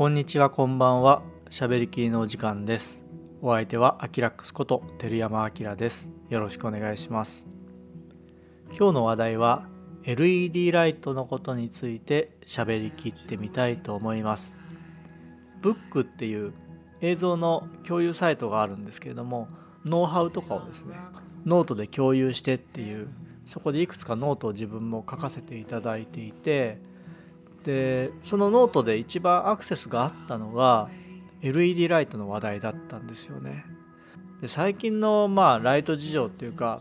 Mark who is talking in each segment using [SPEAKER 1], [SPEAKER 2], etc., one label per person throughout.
[SPEAKER 1] こんにちはこんばんは。しゃべりきりのお時間です。お相手はアキラックスこと照山明です。よろしくお願いします。今日の話題は LED ライトのことについて喋りきってみたいと思います。 Vook っていう映像の共有サイトがあるんですけれどもノウハウとかをですねノートで共有してっていうそこでいくつかノートを自分も書かせていただいていてでそのノートで一番アクセスがあったのが LED ライトの話題だったんですよね。で最近のまあライト事情っていうか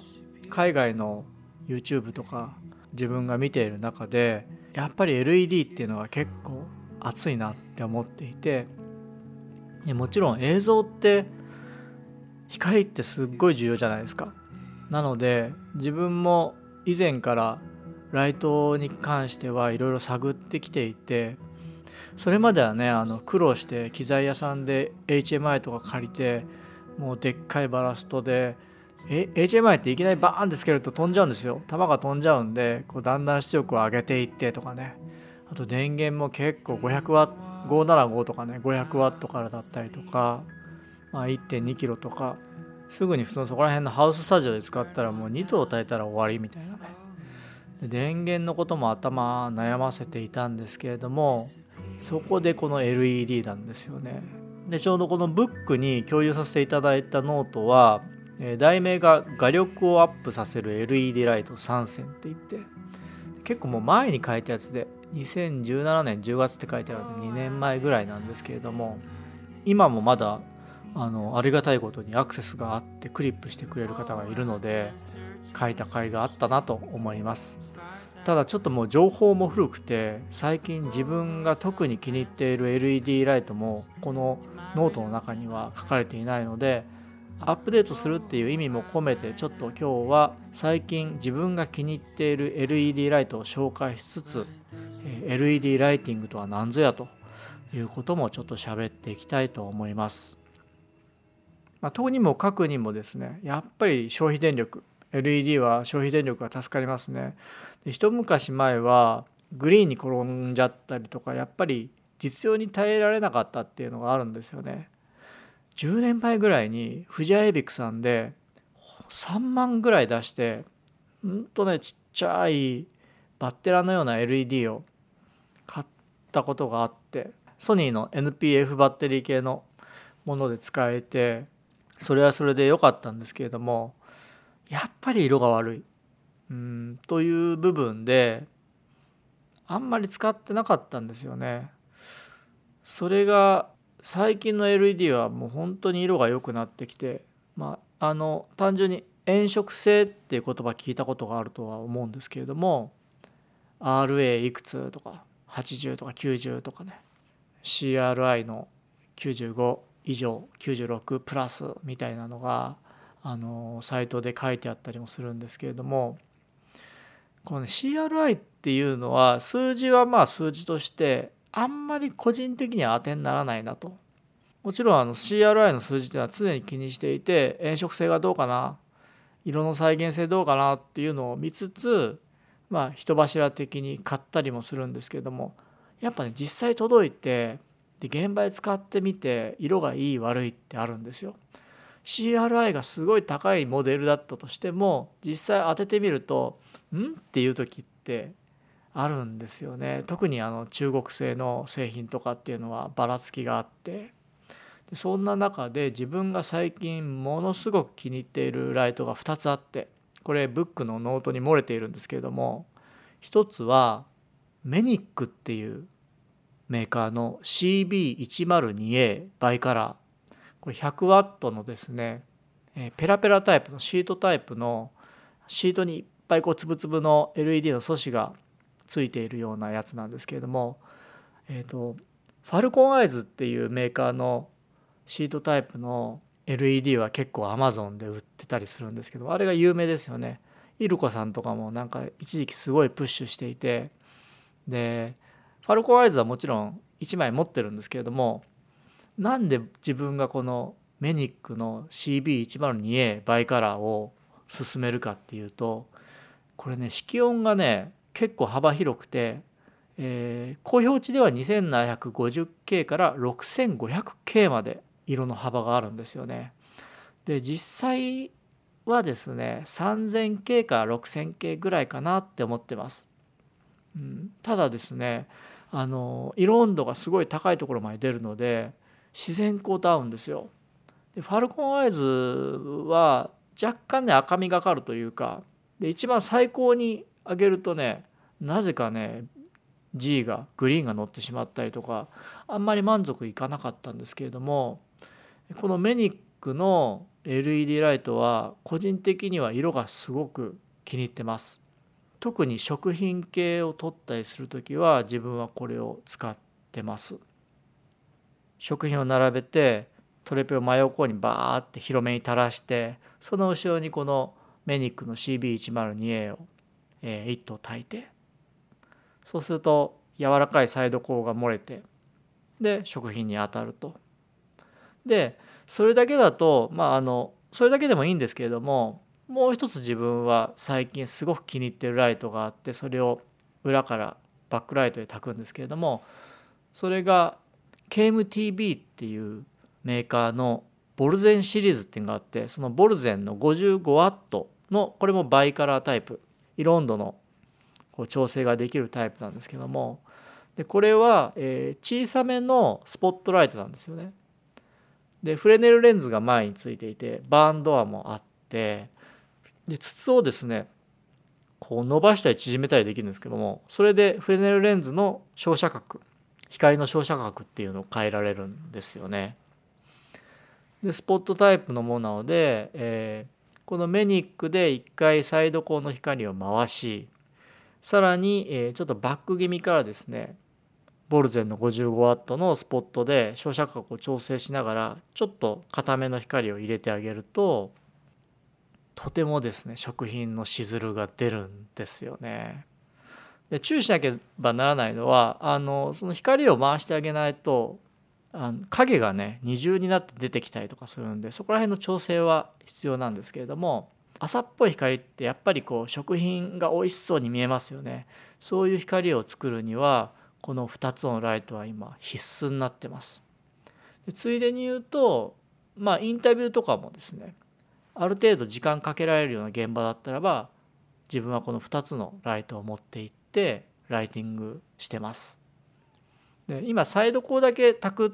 [SPEAKER 1] 海外の YouTube とか自分が見ている中でやっぱり LED っていうのは結構熱いなって思っていてでもちろん映像って光ってすっごい重要じゃないですか。なので自分も以前からライトに関してはいろいろ探ってきていてそれまではねあの苦労して機材屋さんで HMI とか借りてもうでっかいバラストでえ HMI っていきなりバーンってつけると飛んじゃうんですよ。弾が飛んじゃうんでこうだんだん出力を上げていってとかね。あと電源も結構500ワ575とかね500ワットからだったりとか、まあ、1.2キロとかすぐに普通のそこら辺のハウススタジオで使ったらもう2灯焚いたら終わりみたいなね。電源のことも頭悩ませていたんですけれどもそこでこの LED なんですよね。でちょうどこの Vook に共有させていただいたノートは題名が「画力をアップさせる LED ライト3選」って言って結構もう前に書いたやつで2017年10月って書いてあるんで2年前ぐらいなんですけれども今もまだあのありがたいことにアクセスがあってクリップしてくれる方がいるので書いた甲斐があったなと思いますただちょっともう情報も古くて最近自分が特に気に入っている LED ライトもこのノートの中には書かれていないのでアップデートするっていう意味も込めてちょっと今日は最近自分が気に入っている LED ライトを紹介しつつ LED ライティングとは何ぞやということもちょっと喋っていきたいと思います。まあ、とにもかくにもですねやっぱり消費電力 LED は消費電力が助かりますね。で一昔前はグリーンに転んじゃったりとかやっぱり実用に耐えられなかったっていうのがあるんですよね。10年前ぐらいにフジアエビクさんで3万ぐらい出してうんとねちっちゃいバッテラのような LED を買ったことがあってソニーの NPF バッテリー系のもので使えてそれはそれで良かったんですけれどもぱり色が悪いうんという部分であんまり使ってなかったんですよね。それが最近の LED はもう本当に色が良くなってきてまああの単純に炎色性っていう言葉聞いたことがあるとは思うんですけれども RA いくつとか80とか90とかね CRI の95以上96プラスみたいなのがあのサイトで書いてあったりもするんですけれどもこの CRI っていうのは数字はまあ数字としてあんまり個人的には当てにならないなと。もちろんあの CRI の数字っていうのは常に気にしていて炎色性がどうかな色の再現性どうかなっていうのを見つつまあ人柱的に買ったりもするんですけどもやっぱね実際届いてで現場で使ってみて色がいい悪いってあるんですよ。CRI がすごい高いモデルだったとしても実際当ててみると「ん?」っていう時ってあるんですよね。特にあの中国製の製品とかっていうのはばらつきがあってでそんな中で自分が最近ものすごく気に入っているライトが2つあってこれ Vook のノートにも入れているんですけれども一つはメニックっていうメーカーの CB102A バイカラーこれ100ワットのですねえペラペラタイプのシートタイプのシートにいっぱいこうつぶつぶの LED の素子がついているようなやつなんですけれども、えーと、ファルコンアイズっていうメーカーのシートタイプの LED は結構 Amazon で売ってたりするんですけどあれが有名ですよね。イルコさんとかもなんか一時期すごいプッシュしていてでファルコンアイズはもちろん1枚持ってるんですけれどもなんで自分がこのメニックの CB102A バイカラーを進めるかっていうとこれね色温がね結構幅広くてえー、公表値では 2750K から 6500K まで色の幅があるんですよね。で実際はですね 3000K から 6000K ぐらいかなって思ってます。うん、ただですねあの色温度がすごい高いところまで出るので自然光と合うんですよ。でファルコンアイズは若干ね赤みがかるというかで一番最高に上げるとねなぜかね G がグリーンが乗ってしまったりとかあんまり満足いかなかったんですけれどもこのメニックの LED ライトは個人的には色がすごく気に入ってます。特に食品系を取ったりする時は自分はこれを使ってます。食品を並べてトレペを真横にバーって広めに垂らしてその後ろにこのメニックの CB102A を、えー、1頭炊いてそうすると柔らかいサイド光が漏れてで食品に当たると。でそれだけだとまああのそれだけでもいいんですけれどももう一つ自分は最近すごく気に入ってるライトがあってそれを裏からバックライトで焚くんですけれどもそれが KMTB っていうメーカーのボルゼンシリーズっていうのがあってそのボルゼンの 55W のこれもバイカラータイプ色温度のこう調整ができるタイプなんですけどもでこれは、え小さめのスポットライトなんですよね。でフレネルレンズが前についていてバーンドアもあってで筒をですねこう伸ばしたり縮めたりできるんですけどもそれでフレネルレンズの照射角光の照射角っていうのを変えられるんですよね。でスポットタイプのものなので、えー、このメニックで1回サイド光の光を回しさらに、えー、ちょっとバック気味からですねボルゼンの 55W のスポットで照射角を調整しながらちょっと固めの光を入れてあげるととてもですね食品のしずるが出るんですよね。で注意しなければならないのはあのその光を回してあげないとあの影がね二重になって出てきたりとかするんでそこら辺の調整は必要なんですけれども朝っぽい光ってやっぱりこう食品が美味しそうに見えますよね。そういう光を作るにはこの2つのライトは今必須になってます。でついでに言うとまあインタビューとかもですねある程度時間かけられるような現場だったらば自分はこの2つのライトを持っていってライティングしてます。で今サイド光だけ炊くっ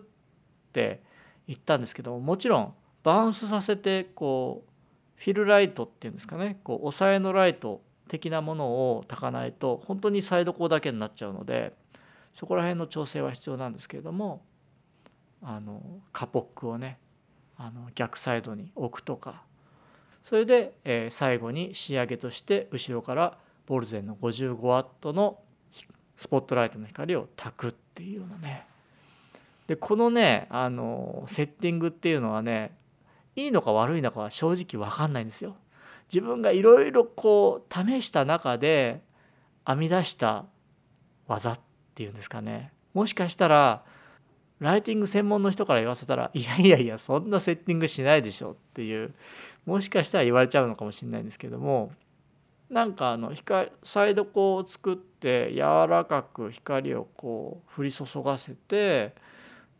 [SPEAKER 1] て言ったんですけどもちろんバウンスさせてこうフィルライトっていうんですかねこう抑えのライト的なものを炊かないと本当にサイド光だけになっちゃうのでそこら辺の調整は必要なんですけれどもあのカポックをねあの逆サイドに置くとかそれで、え、最後に仕上げとして後ろからボルゼンの 55W のスポットライトの光を焚くっていうようなねでこのねあのセッティングっていうのはねいいのか悪いのかは正直分かんないんですよ。自分がいろいろこう試した中で編み出した技っていうんですかねもしかしたらライティング専門の人から言わせたらいやいやいやそんなセッティングしないでしょっていうもしかしたら言われちゃうのかもしれないんですけどもなんかあの光サイド光を作って柔らかく光をこう降り注がせて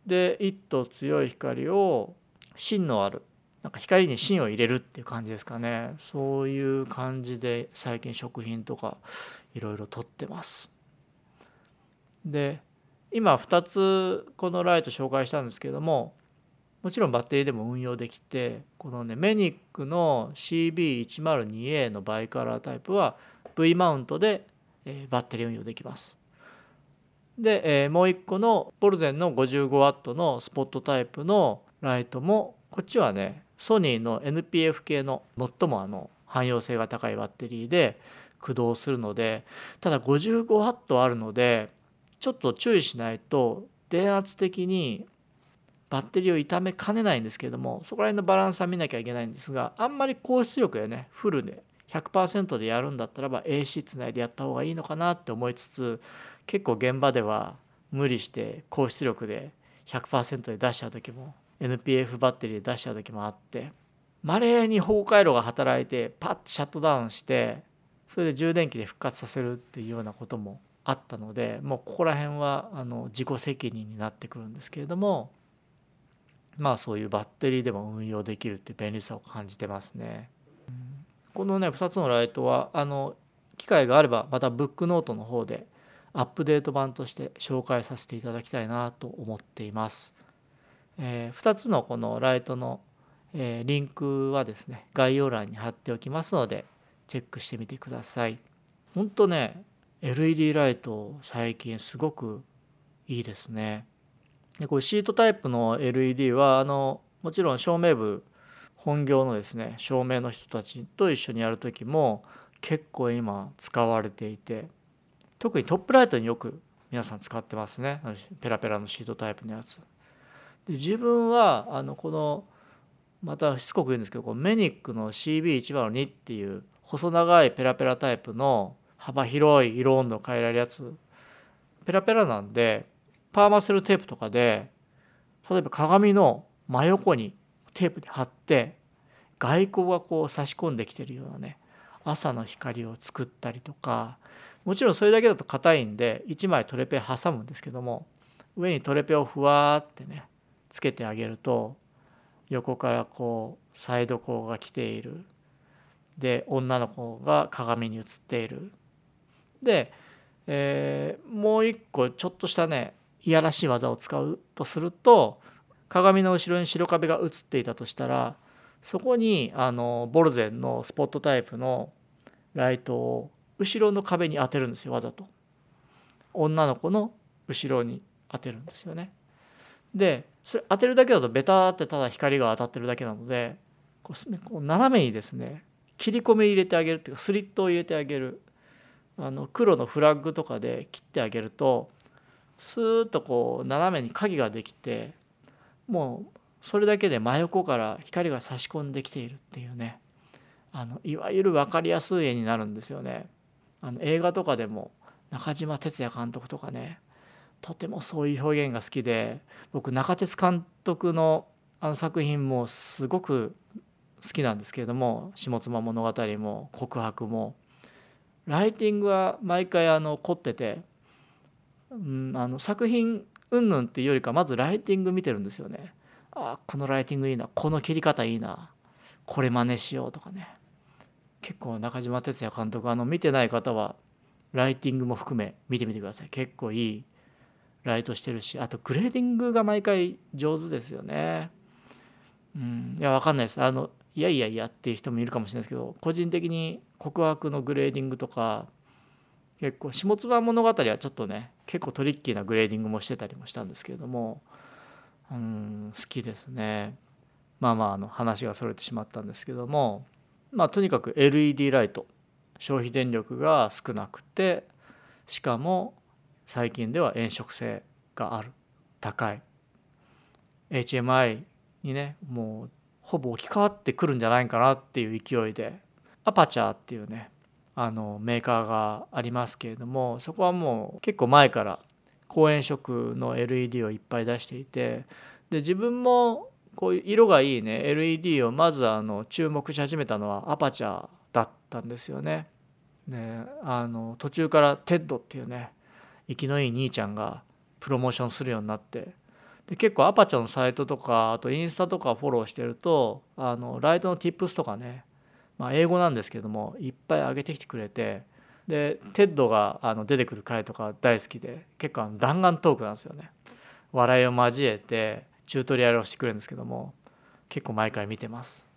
[SPEAKER 1] で一途強い光を芯のあるなんか光に芯を入れるっていう感じですかねそういう感じで最近食品とかいろいろ撮ってます。で今2つこのライト紹介したんですけどももちろんバッテリーでも運用できてこのねメニックの CB102A のバイカラータイプは V マウントで、えバッテリー運用できます。で、えもう一個のボルゼンの 55W のスポットタイプのライトもこっちはねソニーの NPF 系の最もあの汎用性が高いバッテリーで駆動するのでただ 55W あるのでちょっと注意しないと電圧的にバッテリーを傷めかねないんですけれどもそこら辺のバランスは見なきゃいけないんですがあんまり高出力でねフルで100%でやるんだったらば AC つないでやった方がいいのかなって思いつつ結構現場では無理して高出力で100%で出しちゃう時も NPF バッテリーで出しちゃう時もあってまれに崩壊炉が働いてパッとシャットダウンしてそれで充電器で復活させるっていうようなこともあったのでもうここら辺はあの自己責任になってくるんですけれどもまあそういうバッテリーでも運用できるって便利さを感じてますね。このね2つのライトはあの機会があればまたブックノートの方でアップデート版として紹介させていただきたいなと思っています。えー、2つのこのライトの、えー、リンクはですね概要欄に貼っておきますのでチェックしてみてください。本当ね LED ライト最近すごくいいですね。でこれシートタイプの LED はあのもちろん照明部本業のですね照明の人たちと一緒にやる時も結構今使われていて特にトップライトによく皆さん使ってますねペラペラのシートタイプのやつ。で自分はあのこのまたしつこく言うんですけどこメニックの CB102 っていう細長いペラペラタイプの幅広い色温度を変えられるやつペラペラなんでパーマセルテープとかで例えば鏡の真横にテープで貼って外光がこう差し込んできてるようなね朝の光を作ったりとかもちろんそれだけだと硬いんで1枚トレペ挟むんですけども上にトレペをふわーってねつけてあげると横からこうサイド光が来ている。で女の子が鏡に映っている。で、えー、もう一個ちょっとしたねいやらしい技を使うとすると鏡の後ろに白壁が映っていたとしたらそこにあのボルゼンのスポットタイプのライトを後ろの壁に当てるんですよわざと。女の子の後ろに当てるんですよね。でそれ当てるだけだとベタってただ光が当たってるだけなのでこう斜めにですね切り込み入れてあげるっていうかスリットを入れてあげるあの黒のフラッグとかで切ってあげるとスーッとこう斜めに影ができてもうそれだけで真横から光が差し込んできているっていうねあのいわゆる分かりやすい絵になるんですよね。あの映画とかでも中島哲也監督とかねとてもそういう表現が好きで僕中鉄監督のあの作品もすごく好きなんですけれども「下妻物語」も「告白」もライティングは毎回あの凝っててうん、あの作品云々っていうよりかまずライティング見てるんですよね。あこのライティングいいな。この切り方いいな。これ真似しようとかね。結構中島哲也監督あの見てない方はライティングも含め見てみてください。結構いいライトしてるしあとグレーディングが毎回上手ですよね。うん、いやわかんないです。あのいやいやいやっていう人もいるかもしれないですけど個人的に告白のグレーディングとか結構下妻物語はちょっとね結構トリッキーなグレーディングもしてたりもしたんですけれどもうん好きですね。まあまああの話がそれてしまったんですけどもまあとにかく LED ライト消費電力が少なくてしかも最近では炎色性がある高い。HMI にねもうほぼ置き換わってくるんじゃないかなっていう勢いでアパチャーっていうねあのメーカーがありますけれどもそこはもう結構前から高演色の LED をいっぱい出していてで自分もこういう色がいいね LED をまずあの注目し始めたのはアパチャだったんですよね。であの途中からテッドっていうね生きのいい兄ちゃんがプロモーションするようになってで結構アパチャのサイトとかあとインスタとかフォローしてるとあのライトの Tips とかねまあ、英語なんですけどもいっぱい上げてきてくれてでテッドがあの出てくる回とか大好きで結構あの弾丸トークなんですよね。笑いを交えてチュートリアルをしてくれるんですけども結構毎回見てます。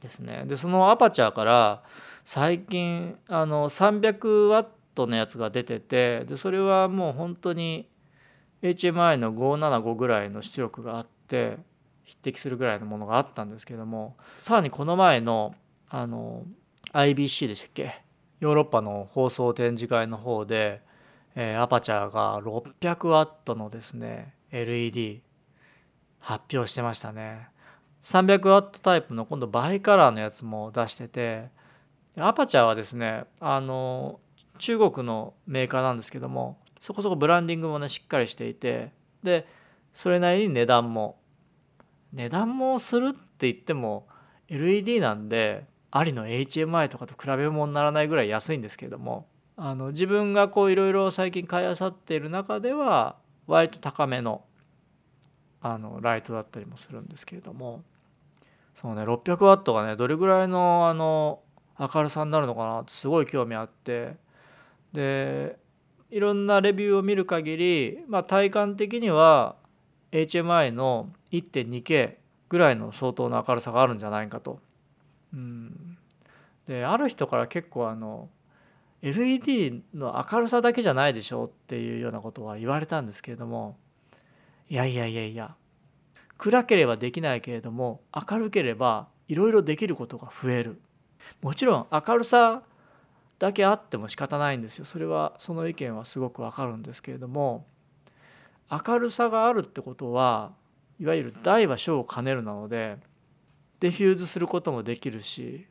[SPEAKER 1] ですね。でそのアパチャーから最近あの300ワットのやつが出ててでそれはもう本当に HMI の575ぐらいの出力があって匹敵するぐらいのものがあったんですけどもさらにこの前のあの IBC でしたっけ？ヨーロッパの放送展示会の方で、えー、アパチャーが600ワットのですね LED 発表してましたね。300ワットタイプの今度バイカラーのやつも出しててアパチャーはですねあの中国のメーカーなんですけどもそこそこブランディングもねしっかりしていてでそれなりに値段も値段もするって言っても LED なんでありの HMI とかと比べ物にならないぐらい安いんですけれどもあの自分がこういろいろ最近買いあさっている中では割と高めのあのライトだったりもするんですけれどもそうね600ワットがねどれぐらいのあの明るさになるのかなってすごい興味あってでいろんなレビューを見る限り、まあ、体感的には HMI の 1.2K ぐらいの相当な明るさがあるんじゃないかと。うん、である人から結構あの LED の明るさだけじゃないでしょっていうようなことは言われたんですけれどもいやいやいやいや暗ければできないけれども明るければいろいろできることが増える。もちろん明るさだけあっても仕方ないんですよ。それはその意見はすごくわかるんですけれども明るさがあるってことはいわゆる大は小を兼ねるなのでデフューズすることもできるし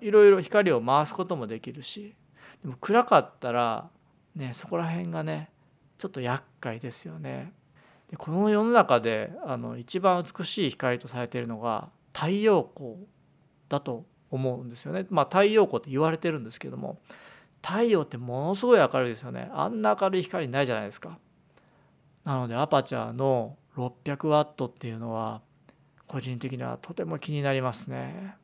[SPEAKER 1] いろいろ光を回すこともできるしでも暗かったらねそこら辺がねちょっと厄介ですよね。でこの世の中であの一番美しい光とされているのが太陽光だと思うんですよね。まあ太陽光って言われてるんですけども太陽ってものすごい明るいですよね。あんな明るい光ないじゃないですか。なのでアパチャーの600ワットっていうのは個人的にはとても気になりますね。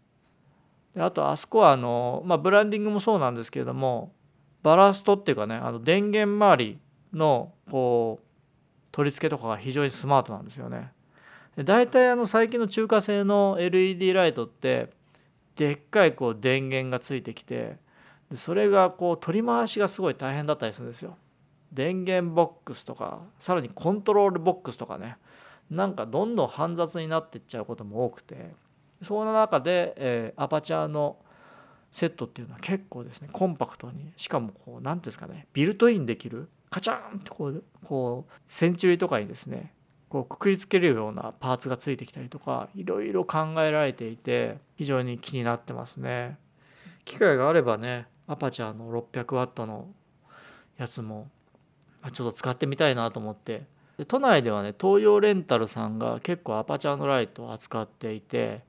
[SPEAKER 1] であとあそこはあの、まあ、ブランディングもそうなんですけれどもバラストっていうかねあの電源周りのこう取り付けとかが非常にスマートなんですよね。で大体あの最近の中華製の LED ライトってでっかいこう電源がついてきてそれがこう取り回しがすごい大変だったりするんですよ。電源ボックスとかさらにコントロールボックスとかね。なんかどんどん煩雑になっていっちゃうことも多くて。そんな中で、えー、アパチャーのセットっていうのは結構ですねコンパクトに。しかもこう何ていうんですかねビルトインできるカチャンってこうこうセンチュリーとかにですねこうくくりつけるようなパーツがついてきたりとかいろいろ考えられていて非常に気になってますね。機会があればねアパチャーの 600W のやつもちょっと使ってみたいなと思って。で都内ではね東洋レンタルさんが結構アパチャーのライトを扱っていて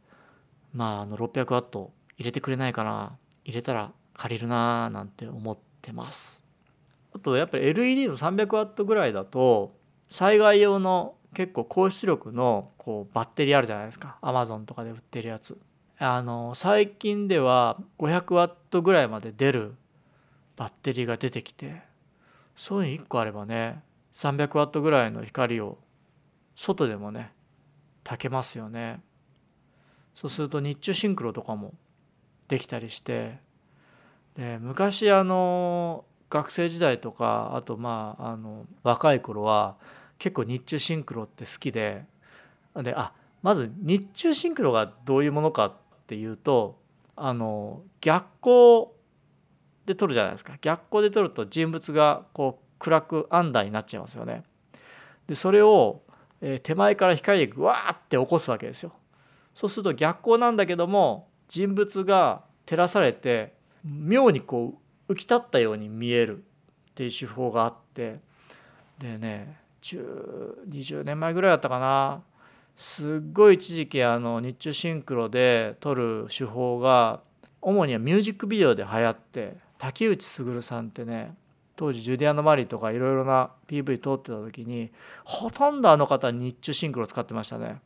[SPEAKER 1] まああの600ワット入れてくれないかな。入れたら借りるなーなんて思ってます。あとやっぱり LED の300ワットぐらいだと災害用の結構高出力のこうバッテリーあるじゃないですか。アマゾンとかで売ってるやつ。あの最近では500ワットぐらいまで出るバッテリーが出てきて。そういうの1個あればね300ワットぐらいの光を外でもね炊けますよね。そうすると日中シンクロとかもできたりしてで昔あの学生時代とかあとまああの若い頃は結構日中シンクロって好きでであまず日中シンクロがどういうものかっていうとあの逆光で撮るじゃないですか逆光で撮ると人物がこう暗くアンダーになっちゃいますよね。でそれを、え手前から光でグワーって起こすわけですよ。そうすると逆光なんだけども人物が照らされて妙にこう浮き立ったように見えるっていう手法があってでね20年前ぐらいだったかなすっごい一時期あの日中シンクロで撮る手法が主にはミュージックビデオで流行って竹内卓さんってね当時ジュディアン・マリーとかいろいろな PV 通ってた時にほとんどあの方日中シンクロ使ってましたね。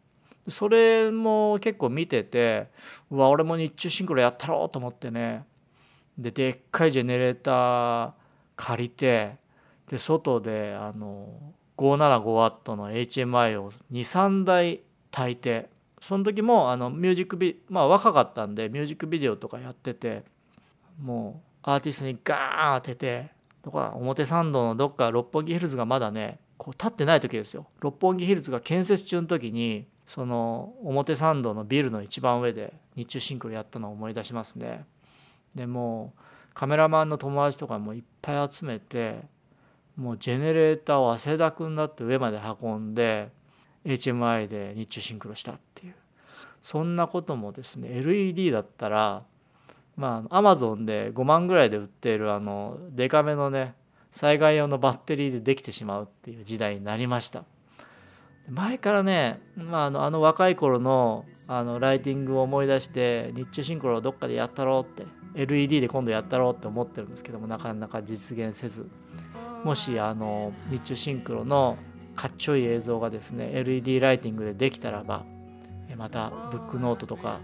[SPEAKER 1] それも結構見ててうわ俺も日中シンクロやったろうと思ってねででっかいジェネレーター借りてで外であの 575W の HMI を23台炊いてその時もあのミュージックビまあ若かったんでミュージックビデオとかやっててもうアーティストにガーン当ててとか表参道のどっか六本木ヒルズがまだねこう立ってない時ですよ。六本木ヒルズが建設中の時にその表参道のビルの一番上で日中シンクロやったのを思い出しますね。でもうカメラマンの友達とかもいっぱい集めてもうジェネレーターを汗だくになって上まで運んで HMI で日中シンクロしたっていう。そんなこともですね LED だったらまあアマゾンで5万ぐらいで売っているあのデカめのね災害用のバッテリーでできてしまうっていう時代になりました。前からね、まあ、あのあの若い頃のあのライティングを思い出して日中シンクロをどっかでやったろうって LED で今度やったろうって思ってるんですけどもなかなか実現せず。もしあの日中シンクロのかっちょいい映像がですね LED ライティングでできたらばまたブックノートとか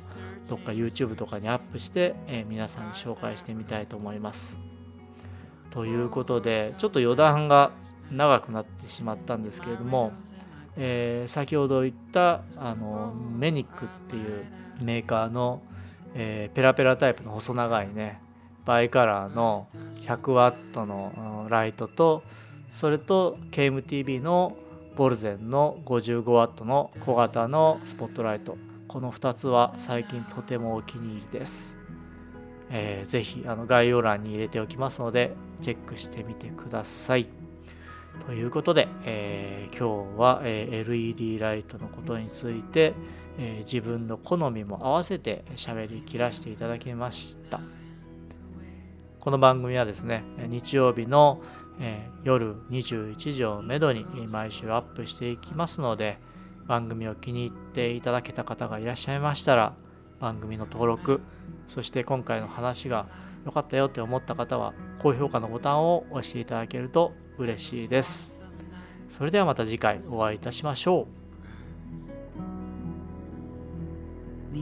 [SPEAKER 1] どっか YouTube とかにアップして、え皆さんに紹介してみたいと思います。ということでちょっと余談が長くなってしまったんですけれども、えー、先ほど言ったあのメニックっていうメーカーの、えー、ペラペラタイプの細長いねバイカラーの 100W のライトとそれと KMTV のボルゼンの 55W の小型のスポットライト。この2つは最近とてもお気に入りです、えー、ぜひあの概要欄に入れておきますのでチェックしてみてください。ということで、えー、今日は、え、LED ライトのことについて、えー、自分の好みも合わせて喋り切らせていただきました。この番組はですね日曜日の、え夜21時をめどに毎週アップしていきますので番組を気に入っていただけた方がいらっしゃいましたら番組の登録そして今回の話が良かったよって思った方は高評価のボタンを押していただけると嬉しいです。それではまた次回お会いいたしましょう。